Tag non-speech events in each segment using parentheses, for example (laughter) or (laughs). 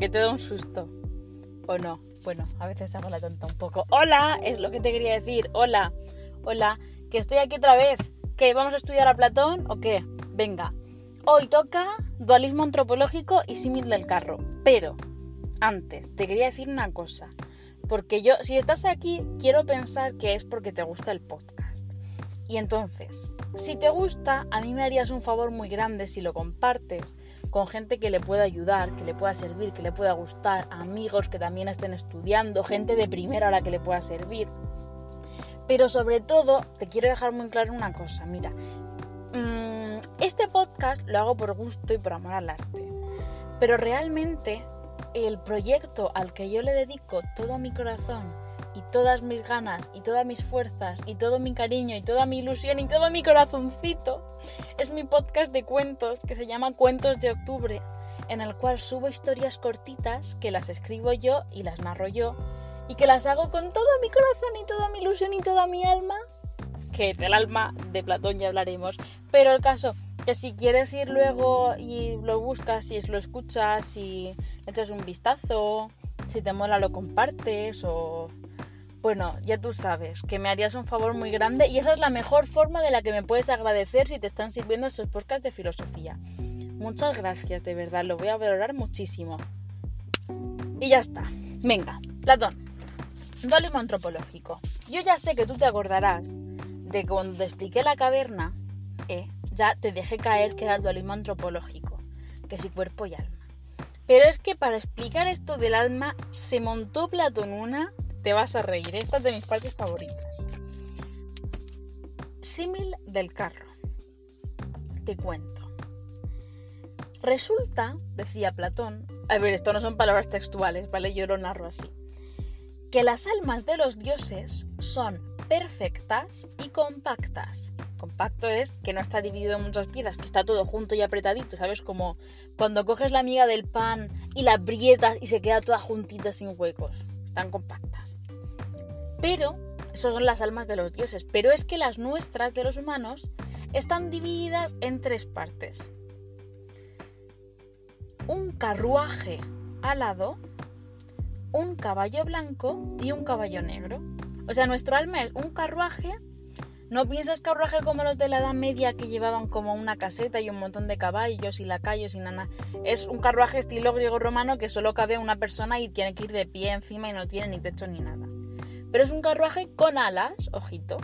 que te da un susto. ¿O no? Bueno, a veces hago la tonta un poco. Hola, es lo que te quería decir. Hola, hola, que estoy aquí otra vez. ¿Qué? ¿Vamos a estudiar a Platón o qué? Venga. Hoy toca dualismo antropológico y símil del carro. Pero, antes, te quería decir una cosa. Porque yo, si estás aquí, quiero pensar que es porque te gusta el podcast. Y entonces, si te gusta, a mí me harías un favor muy grande si lo compartes con gente que le pueda ayudar, que le pueda servir, que le pueda gustar, amigos que también estén estudiando, gente de primera a la que le pueda servir. Pero sobre todo, te quiero dejar muy claro una cosa, mira, mmm, este podcast lo hago por gusto y por amor al arte, pero realmente el proyecto al que yo le dedico todo mi corazón y todas mis ganas y todas mis fuerzas y todo mi cariño y toda mi ilusión y todo mi corazoncito es mi podcast de cuentos que se llama Cuentos de Octubre, en el cual subo historias cortitas que las escribo yo y las narro yo y que las hago con todo mi corazón y toda mi ilusión y toda mi alma, que del alma de Platón ya hablaremos, pero el caso que si quieres ir luego y lo buscas, si lo escuchas, si echas un vistazo, si te mola lo compartes o bueno, ya tú sabes que me harías un favor muy grande y esa es la mejor forma de la que me puedes agradecer si te están sirviendo estos podcasts de filosofía. Muchas gracias, de verdad, lo voy a valorar muchísimo. Y ya está. Venga, Platón. Dualismo antropológico. Yo ya sé que tú te acordarás de cuando te expliqué la caverna, eh, ya te dejé caer que era el dualismo antropológico, que si cuerpo y alma. Pero es que para explicar esto del alma se montó Platón una te vas a reír. Esta es de mis partes favoritas. Símil del carro. Te cuento. Resulta, decía Platón, a ver, esto no son palabras textuales, ¿vale? Yo lo narro así. Que las almas de los dioses son perfectas y compactas. Compacto es que no está dividido en muchas piezas, que está todo junto y apretadito, ¿sabes? Como cuando coges la miga del pan y la aprietas y se queda toda juntita sin huecos. Están compactas. Pero, son las almas de los dioses, pero es que las nuestras de los humanos están divididas en tres partes. Un carruaje alado, un caballo blanco y un caballo negro. O sea, nuestro alma es un carruaje. No piensas carruaje como los de la Edad Media que llevaban como una caseta y un montón de caballos y lacayos y nada. Es un carruaje estilo griego-romano que solo cabe una persona y tiene que ir de pie encima y no tiene ni techo ni nada. Pero es un carruaje con alas, ojito,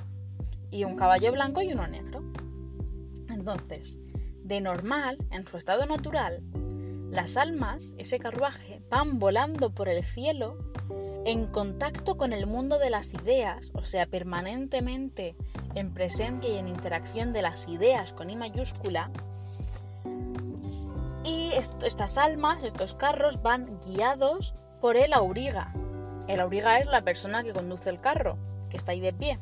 y un caballo blanco y uno negro. Entonces, de normal, en su estado natural, las almas, ese carruaje, van volando por el cielo en contacto con el mundo de las ideas, o sea, permanentemente en presencia y en interacción de las ideas con I mayúscula. Y estas almas, estos carros, van guiados por el auriga, el auriga es la persona que conduce el carro, que está ahí de pie.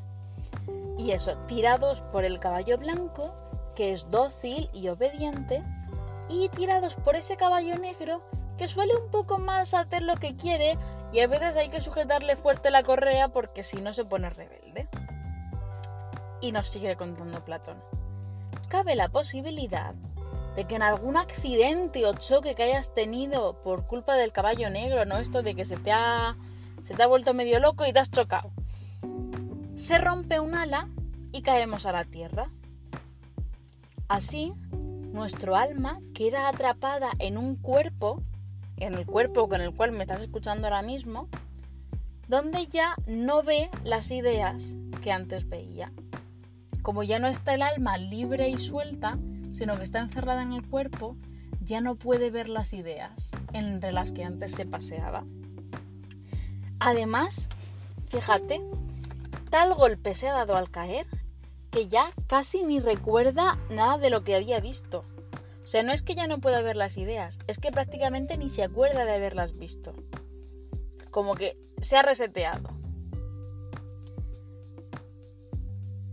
Y eso, tirados por el caballo blanco, que es dócil y obediente, y tirados por ese caballo negro, que suele un poco más hacer lo que quiere, y a veces hay que sujetarle fuerte la correa porque si no se pone rebelde. Y nos sigue contando Platón. Cabe la posibilidad de que en algún accidente o choque que hayas tenido por culpa del caballo negro, ¿no? Esto de que se te ha se te ha vuelto medio loco y te has chocado. Se rompe un ala y caemos a la tierra. Así, nuestro alma queda atrapada en un cuerpo, en el cuerpo con el cual me estás escuchando ahora mismo, donde ya no ve las ideas que antes veía. Como ya no está el alma libre y suelta, sino que está encerrada en el cuerpo, ya no puede ver las ideas entre las que antes se paseaba. Además, fíjate, tal golpe se ha dado al caer que ya casi ni recuerda nada de lo que había visto. O sea, no es que ya no pueda ver las ideas, es que prácticamente ni se acuerda de haberlas visto. Como que se ha reseteado.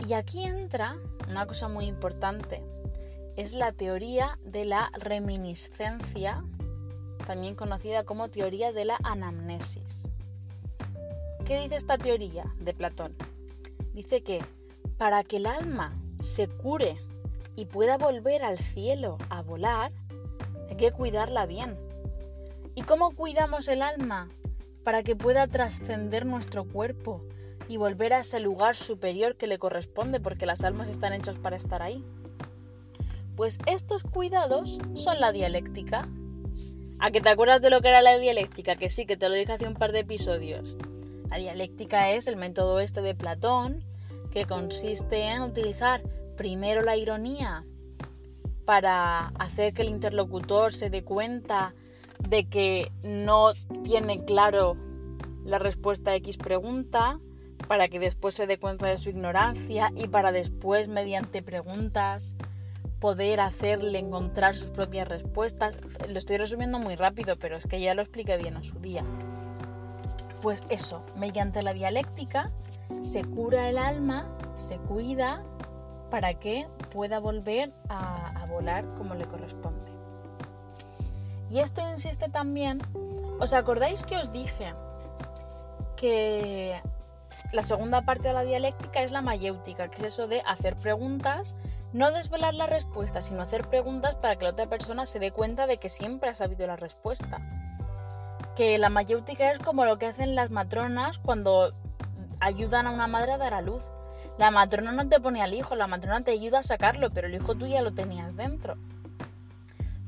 Y aquí entra una cosa muy importante. Es la teoría de la reminiscencia, también conocida como teoría de la anamnesis. ¿Qué dice esta teoría de Platón? Dice que para que el alma se cure y pueda volver al cielo a volar, hay que cuidarla bien. ¿Y cómo cuidamos el alma? Para que pueda trascender nuestro cuerpo y volver a ese lugar superior que le corresponde porque las almas están hechas para estar ahí. Pues estos cuidados son la dialéctica. ¿A que te acuerdas de lo que era la dialéctica? Que sí, que te lo dije hace un par de episodios. La dialéctica es el método este de Platón, que consiste en utilizar primero la ironía para hacer que el interlocutor se dé cuenta de que no tiene claro la respuesta a X pregunta, para que después se dé cuenta de su ignorancia y para después, mediante preguntas, poder hacerle encontrar sus propias respuestas. Lo estoy resumiendo muy rápido, pero es que ya lo expliqué bien en su día. Pues eso, mediante la dialéctica se cura el alma, se cuida para que pueda volver a, volar como le corresponde. Y esto insiste también, ¿os acordáis que os dije que la segunda parte de la dialéctica es la mayéutica, que es eso de hacer preguntas, no desvelar la respuesta, sino hacer preguntas para que la otra persona se dé cuenta de que siempre ha sabido la respuesta. Que la mayéutica es como lo que hacen las matronas cuando ayudan a una madre a dar a luz. La matrona no te pone al hijo, la matrona te ayuda a sacarlo, pero el hijo tú ya lo tenías dentro.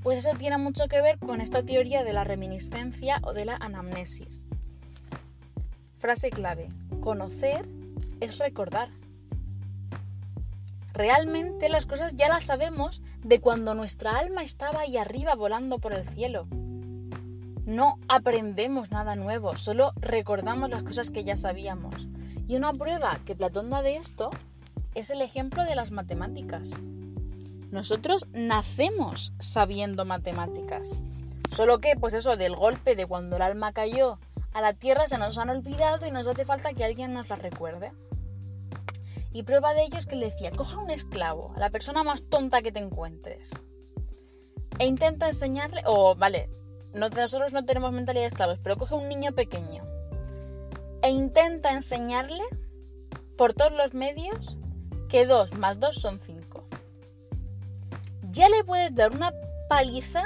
Pues eso tiene mucho que ver con esta teoría de la reminiscencia o de la anamnesis. Frase clave, conocer es recordar. Realmente las cosas ya las sabemos de cuando nuestra alma estaba ahí arriba volando por el cielo. No aprendemos nada nuevo, solo recordamos las cosas que ya sabíamos. Y una prueba que Platón da de esto es el ejemplo de las matemáticas. Nosotros nacemos sabiendo matemáticas. Solo que, pues eso, del golpe de cuando el alma cayó a la tierra se nos han olvidado y nos hace falta que alguien nos la recuerde. Y prueba de ello es que le decía, coja un esclavo, a la persona más tonta que te encuentres. E intenta enseñarle, o vale, nosotros no tenemos mentalidad de esclavos, pero coge un niño pequeño. E intenta enseñarle, por todos los medios, que 2 más 2 son 5. Ya le puedes dar una paliza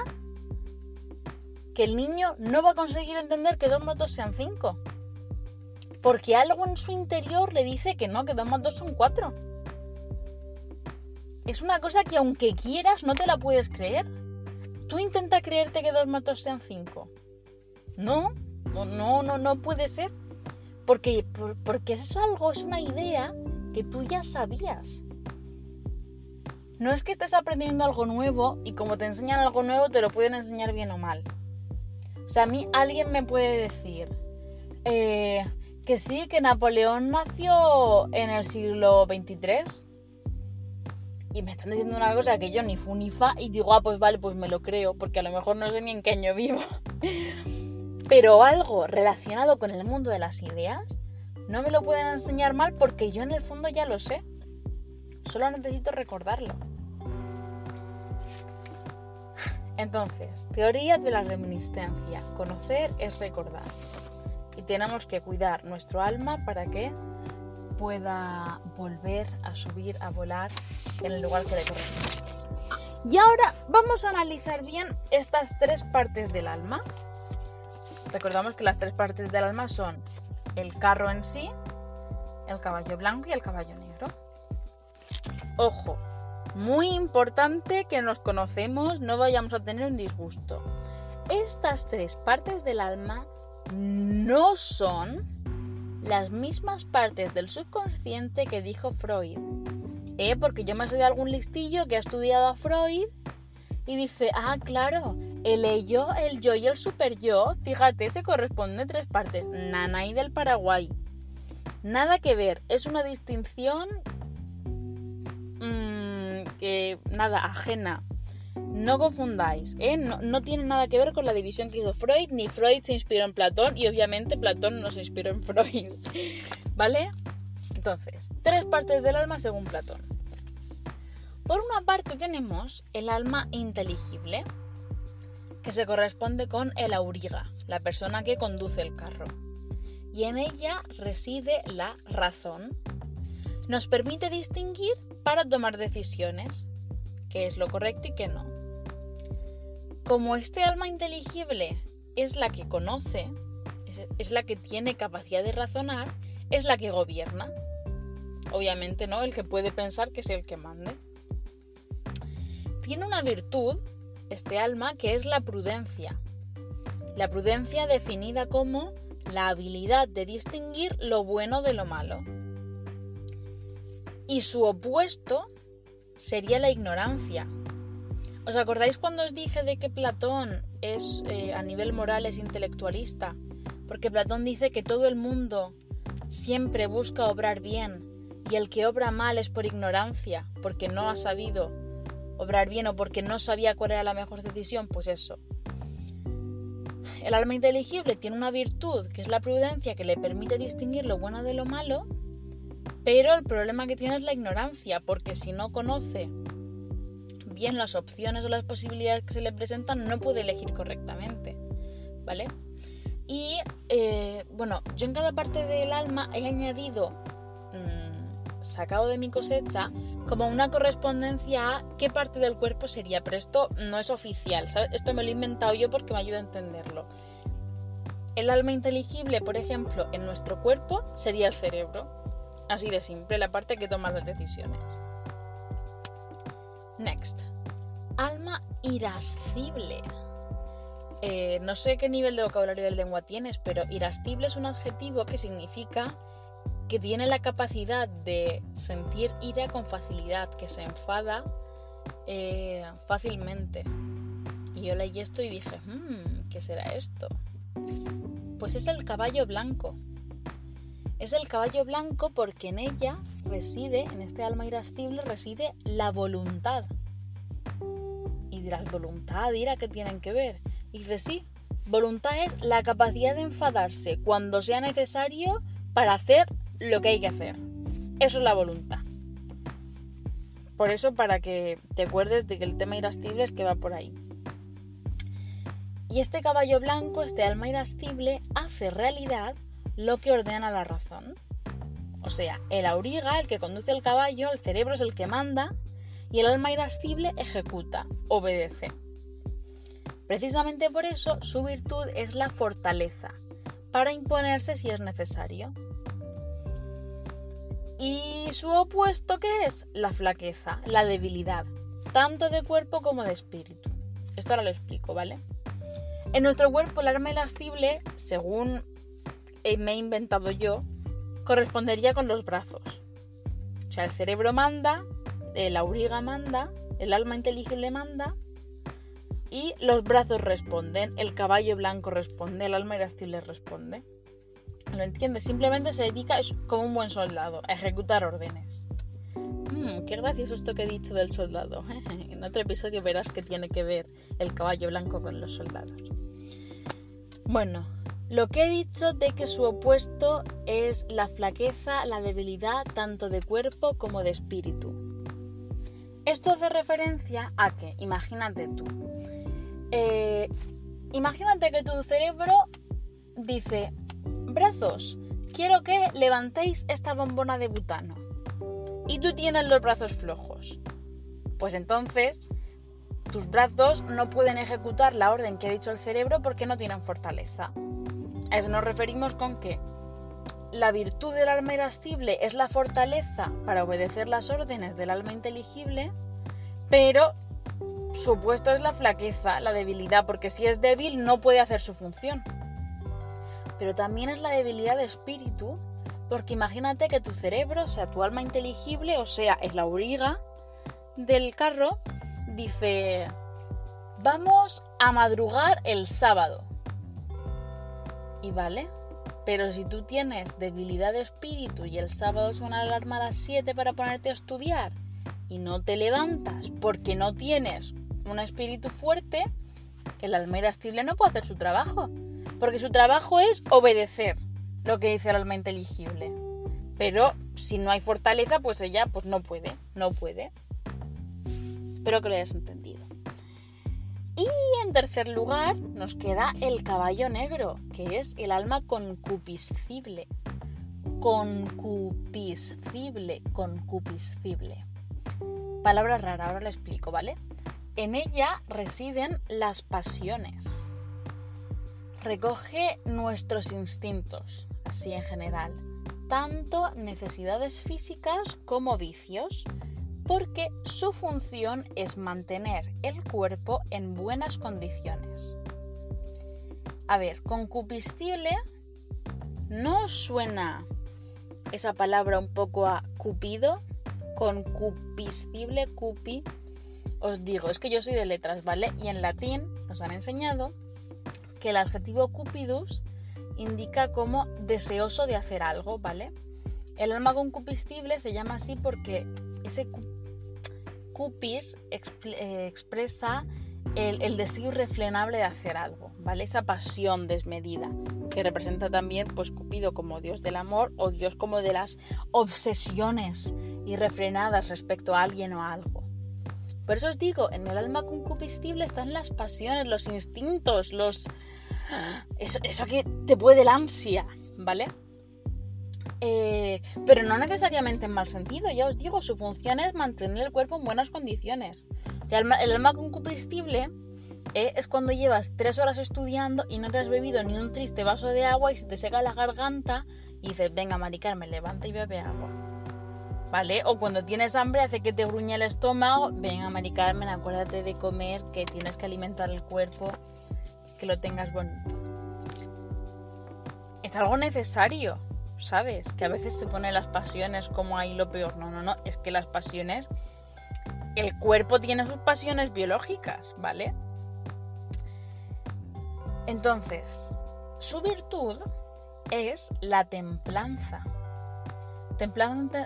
que el niño no va a conseguir entender que 2 más 2 sean 5. Porque algo en su interior le dice que no, que 2 más 2 son 4. Es una cosa que aunque quieras no te la puedes creer. Tú intenta creerte que 2 más 2 sean 5. No, no, no, no puede ser. Porque, porque es algo, es una idea que tú ya sabías. No es que estés aprendiendo algo nuevo y como te enseñan algo nuevo te lo pueden enseñar bien o mal. O sea, a mí alguien me puede decir eh, que sí, que Napoleón nació en el siglo XXIII. Y me están diciendo una cosa que yo ni fu ni fa y digo, ah, pues vale, pues me lo creo, porque a lo mejor no sé ni en qué año vivo. (laughs) Pero algo relacionado con el mundo de las ideas no me lo pueden enseñar mal porque yo en el fondo ya lo sé. Solo necesito recordarlo. Entonces, teoría de la reminiscencia. Conocer es recordar. Y tenemos que cuidar nuestro alma para que pueda volver a subir, a volar en el lugar que le corresponde. Y ahora vamos a analizar bien estas tres partes del alma. Recordamos que las tres partes del alma son el carro en sí, el caballo blanco y el caballo negro. Ojo, muy importante que nos conocemos, no vayamos a tener un disgusto. Estas tres partes del alma no son las mismas partes del subconsciente que dijo Freud. ¿Eh? Porque yo me soy de algún listillo que ha estudiado a Freud y dice, ah, claro, el ello, el yo y el super yo, fíjate, se corresponden a tres partes. Nanay del Paraguay. Nada que ver, es una distinción que nada, ajena. No confundáis, ¿eh? no, tiene nada que ver con la división que hizo Freud, ni Freud se inspiró en Platón y obviamente Platón no se inspiró en Freud. (laughs) ¿Vale? Entonces, tres partes del alma según Platón. Por una parte tenemos el alma inteligible, que se corresponde con el auriga, la persona que conduce el carro. Y en ella reside la razón. Nos permite distinguir para tomar decisiones, qué es lo correcto y qué no. Como este alma inteligible es la que conoce, es, la que tiene capacidad de razonar, es la que gobierna. Obviamente, ¿no? El que puede pensar que es el que mande. Tiene una virtud, este alma, que es la prudencia. La prudencia definida como la habilidad de distinguir lo bueno de lo malo. Y su opuesto sería la ignorancia. ¿Os acordáis cuando os dije de que Platón es eh, a nivel moral es intelectualista? Porque Platón dice que todo el mundo siempre busca obrar bien y el que obra mal es por ignorancia, porque no ha sabido obrar bien o porque no sabía cuál era la mejor decisión, pues eso. El alma inteligible tiene una virtud que es la prudencia que le permite distinguir lo bueno de lo malo, pero el problema que tiene es la ignorancia, porque si no conoce bien las opciones o las posibilidades que se le presentan, no puede elegir correctamente. ¿Vale? Y eh, bueno, yo en cada parte del alma he añadido, mm, sacado de mi cosecha, como una correspondencia a qué parte del cuerpo sería, pero esto no es oficial, esto me lo he inventado yo porque me ayuda a entenderlo. El alma inteligible, por ejemplo, en nuestro cuerpo sería el cerebro, así de simple, la parte que toma las decisiones. Next. Alma irascible. Eh, no sé qué nivel de vocabulario de lengua tienes, pero irascible es un adjetivo que significa que tiene la capacidad de sentir ira con facilidad, que se enfada eh, fácilmente. Y yo leí esto y dije, hmm, ¿qué será esto? Pues es el caballo blanco. Es el caballo blanco porque en ella reside, en este alma irascible, reside la voluntad. Y dirás, voluntad, ira, ¿qué tienen que ver? Y dice, sí, voluntad es la capacidad de enfadarse cuando sea necesario para hacer lo que hay que hacer. Eso es la voluntad. Por eso, para que te acuerdes de que el tema irascible es que va por ahí. Y este caballo blanco, este alma irascible, hace realidad lo que ordena la razón. O sea, el auriga, el que conduce el caballo, el cerebro es el que manda, y el alma irascible ejecuta, obedece. Precisamente por eso su virtud es la fortaleza, para imponerse si es necesario. ¿Y su opuesto qué es? La flaqueza, la debilidad, tanto de cuerpo como de espíritu. Esto ahora lo explico, ¿vale? En nuestro cuerpo el arma elascible, según me he inventado yo, correspondería con los brazos. O sea, el cerebro manda, el auriga manda, el alma inteligible manda y los brazos responden, el caballo blanco responde, el alma irascible responde. ¿Lo entiendes? Simplemente se dedica como un buen soldado a ejecutar órdenes. Hmm, qué gracioso esto que he dicho del soldado. (laughs) en otro episodio verás que tiene que ver el caballo blanco con los soldados. Bueno, lo que he dicho de que su opuesto es la flaqueza, la debilidad tanto de cuerpo como de espíritu. Esto hace referencia a que, imagínate tú, eh, imagínate que tu cerebro dice, brazos, quiero que levantéis esta bombona de butano. Y tú tienes los brazos flojos. Pues entonces tus brazos no pueden ejecutar la orden que ha dicho el cerebro porque no tienen fortaleza. A eso nos referimos con que la virtud del alma irascible es la fortaleza para obedecer las órdenes del alma inteligible, pero su puesto es la flaqueza, la debilidad, porque si es débil no puede hacer su función pero también es la debilidad de espíritu, porque imagínate que tu cerebro, o sea, tu alma inteligible, o sea, es la auriga del carro, dice, vamos a madrugar el sábado. Y vale, pero si tú tienes debilidad de espíritu y el sábado suena la alarma a las 7 para ponerte a estudiar y no te levantas porque no tienes un espíritu fuerte, el alma irascible no puede hacer su trabajo porque su trabajo es obedecer lo que dice el alma inteligible. Pero si no hay fortaleza, pues ella pues no puede, no puede. Espero que lo hayas entendido. Y en tercer lugar nos queda el caballo negro, que es el alma concupiscible. Concupiscible, concupiscible. Palabra rara, ahora lo explico, ¿vale? En ella residen las pasiones recoge nuestros instintos, así en general, tanto necesidades físicas como vicios, porque su función es mantener el cuerpo en buenas condiciones. A ver, concupiscible no suena esa palabra un poco a cupido, concupiscible, cupi. Os digo, es que yo soy de letras, ¿vale? Y en latín nos han enseñado que el adjetivo cupidus indica como deseoso de hacer algo, ¿vale? El alma concupiscible se llama así porque ese cupis eh, expresa el, deseo irrefrenable de hacer algo, ¿vale? Esa pasión desmedida, que representa también, pues, Cupido como dios del amor o dios como de las obsesiones irrefrenadas respecto a alguien o a algo. Por eso os digo, en el alma concupiscible están las pasiones, los instintos, los... Eso, eso que te puede la ansia, ¿vale? Eh, pero no necesariamente en mal sentido, ya os digo, su función es mantener el cuerpo en buenas condiciones. el, alma concupiscible eh, es cuando llevas tres horas estudiando y no te has bebido ni un triste vaso de agua y se te seca la garganta y dices, venga, maricarme, levanta y bebe agua. ¿Vale? O cuando tienes hambre hace que te gruñe el estómago, ven a Mari acuérdate de comer, que tienes que alimentar el cuerpo, que lo tengas bonito. Es algo necesario, ¿sabes? Que a veces se ponen las pasiones como ahí lo peor. No, no, no, es que las pasiones, el cuerpo tiene sus pasiones biológicas, ¿vale? Entonces, su virtud es la templanza. Templanza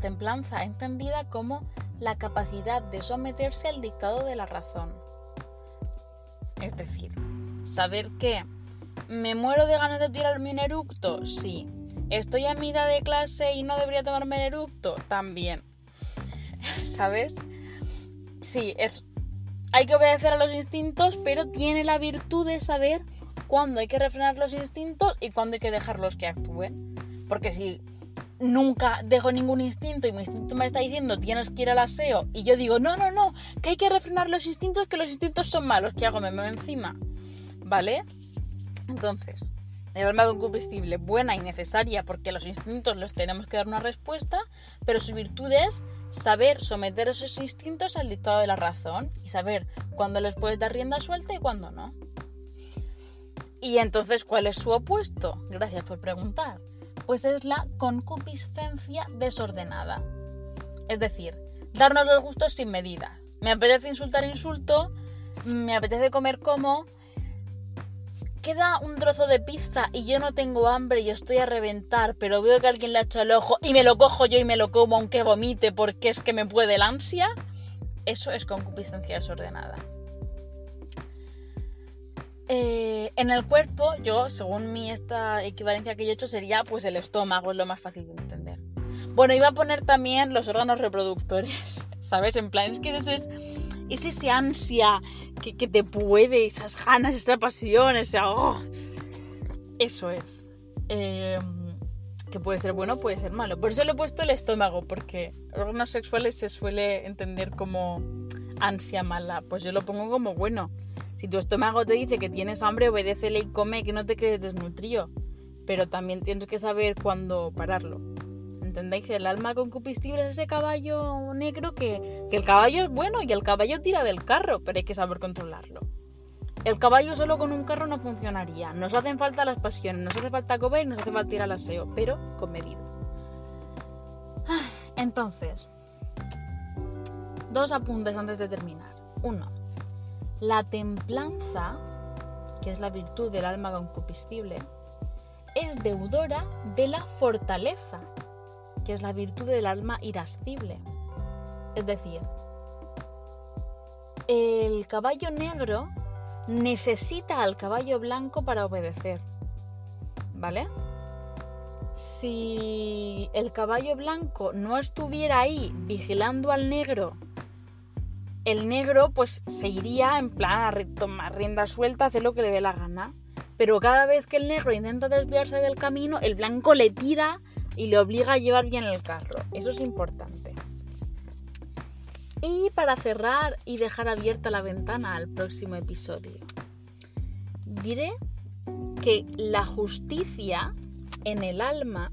templanza entendida como la capacidad de someterse al dictado de la razón. Es decir, saber que me muero de ganas de tirarme un eructo, sí. Estoy a mitad de clase y no debería tomarme el eructo, también. (laughs) ¿Sabes? Sí, es hay que obedecer a los instintos, pero tiene la virtud de saber cuándo hay que refrenar los instintos y cuándo hay que dejarlos que actúen. Porque si nunca dejo ningún instinto y mi instinto me está diciendo tienes que ir al aseo y yo digo no, no, no, que hay que refrenar los instintos, que los instintos son malos, ¿qué hago? Me muevo encima, ¿vale? Entonces, el alma concupiscible, buena y necesaria porque los instintos los tenemos que dar una respuesta, pero su virtud es saber someter esos instintos al dictado de la razón y saber cuándo les puedes dar rienda suelta y cuándo no. Y entonces, ¿cuál es su opuesto? Gracias por preguntar pues es la concupiscencia desordenada. Es decir, darnos los gustos sin medida. Me apetece insultar, insulto, me apetece comer como, queda un trozo de pizza y yo no tengo hambre y estoy a reventar, pero veo que alguien le ha hecho el ojo y me lo cojo yo y me lo como aunque vomite porque es que me puede la ansia, eso es concupiscencia desordenada. Eh, en el cuerpo, yo, según mi esta equivalencia que yo he hecho, sería pues el estómago, es lo más fácil de entender. Bueno, iba a poner también los órganos reproductores, (laughs) ¿sabes? En plan, es que eso es, es ese ansia que, te puede, esas ganas, esa pasión, ese... Oh, eso es. Em, que puede ser bueno, puede ser malo. Por eso le he puesto el estómago, porque órganos sexuales se suele entender como ansia mala. Pues yo lo pongo como bueno. Si tu estómago te dice que tienes hambre, obedécele y come, que no te quedes desnutrido. Pero también tienes que saber cuándo pararlo. ¿Entendéis? El alma concupiscible es ese caballo negro que, que el caballo es bueno y el caballo tira del carro, pero hay que saber controlarlo. El caballo solo con un carro no funcionaría. Nos hacen falta las pasiones, nos hace falta comer nos hace falta ir al aseo, pero con medida. Entonces, dos apuntes antes de terminar. Uno, la templanza, que es la virtud del alma concupiscible, es deudora de la fortaleza, que es la virtud del alma irascible. Es decir, el caballo negro necesita al caballo blanco para obedecer. ¿Vale? Si el caballo blanco no estuviera ahí vigilando al negro el negro pues se iría en plan a tomar rienda suelta, hacer lo que le dé la gana. Pero cada vez que el negro intenta desviarse del camino, el blanco le tira y le obliga a llevar bien el carro. Eso es importante. Y para cerrar y dejar abierta la ventana al próximo episodio, diré que la justicia en el alma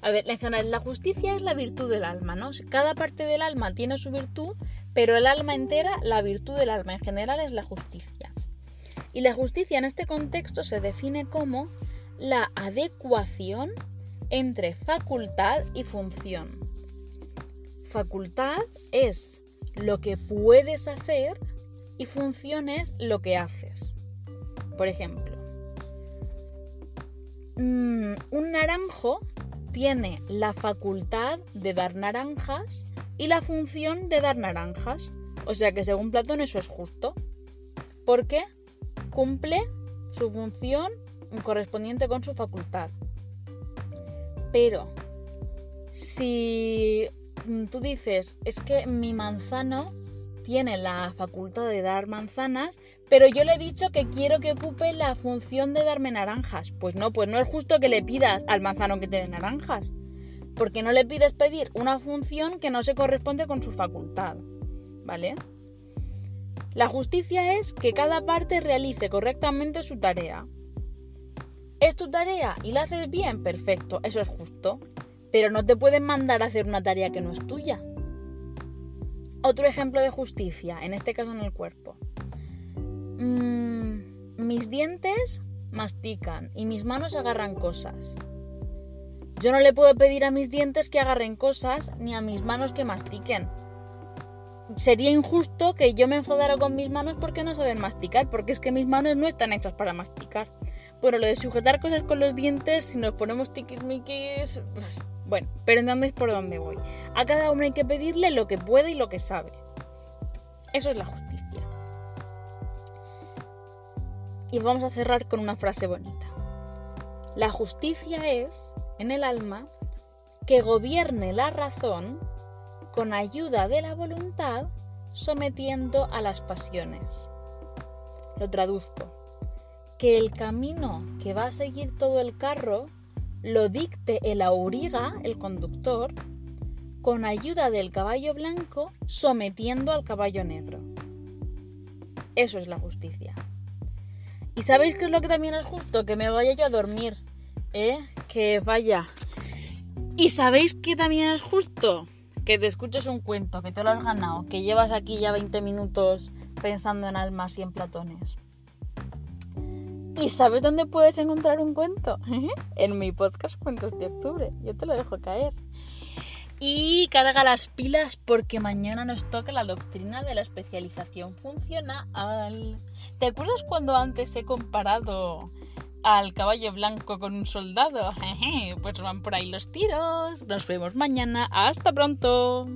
a ver, en general, la justicia es la virtud del alma, ¿no? Cada parte del alma tiene su virtud, pero el alma entera, la virtud del alma en general es la justicia. Y la justicia en este contexto se define como la adecuación entre facultad y función. Facultad es lo que puedes hacer y función es lo que haces. Por ejemplo, mm, un naranjo tiene la facultad de dar naranjas y la función de dar naranjas. O sea que según Platón eso es justo. Porque cumple su función correspondiente con su facultad. Pero si tú dices, es que mi manzano tiene la facultad de dar manzanas, pero yo le he dicho que quiero que ocupe la función de darme naranjas. Pues no, pues no es justo que le pidas al manzano que te dé naranjas. Porque no le pides pedir una función que no se corresponde con su facultad. ¿Vale? La justicia es que cada parte realice correctamente su tarea. ¿Es tu tarea y la haces bien? Perfecto, eso es justo. Pero no te pueden mandar a hacer una tarea que no es tuya. Otro ejemplo de justicia, en este caso en el cuerpo. Mm, mis dientes mastican y mis manos agarran cosas. Yo no le puedo pedir a mis dientes que agarren cosas ni a mis manos que mastiquen. Sería injusto que yo me enfadara con mis manos porque no saben masticar, porque es que mis manos no están hechas para masticar. Bueno, lo de sujetar cosas con los dientes, si nos ponemos tiquismiquis... Pues, bueno, pero entendéis por dónde voy. A cada uno hay que pedirle lo que puede y lo que sabe. Eso es la justicia. Y vamos a cerrar con una frase bonita. La justicia es, en el alma, que gobierne la razón con ayuda de la voluntad, sometiendo a las pasiones. Lo traduzco. Que el camino que va a seguir todo el carro lo dicte el auriga, el conductor, con ayuda del caballo blanco, sometiendo al caballo negro. Eso es la justicia. ¿Y sabéis qué es lo que también es justo? Que me vaya yo a dormir, ¿eh? Que vaya. ¿Y sabéis qué también es justo? Que te escuches un cuento, que te lo has ganado, que llevas aquí ya 20 minutos pensando en almas y en platones. ¿Y sabes dónde puedes encontrar un cuento? (laughs) en mi podcast Cuentos de Octubre. Yo te lo dejo caer. Y carga las pilas porque mañana nos toca la doctrina de la especialización funcional. ¿Te acuerdas cuando antes he comparado al caballo blanco con un soldado? (laughs) Pues van por ahí los tiros. Nos vemos mañana. Hasta pronto.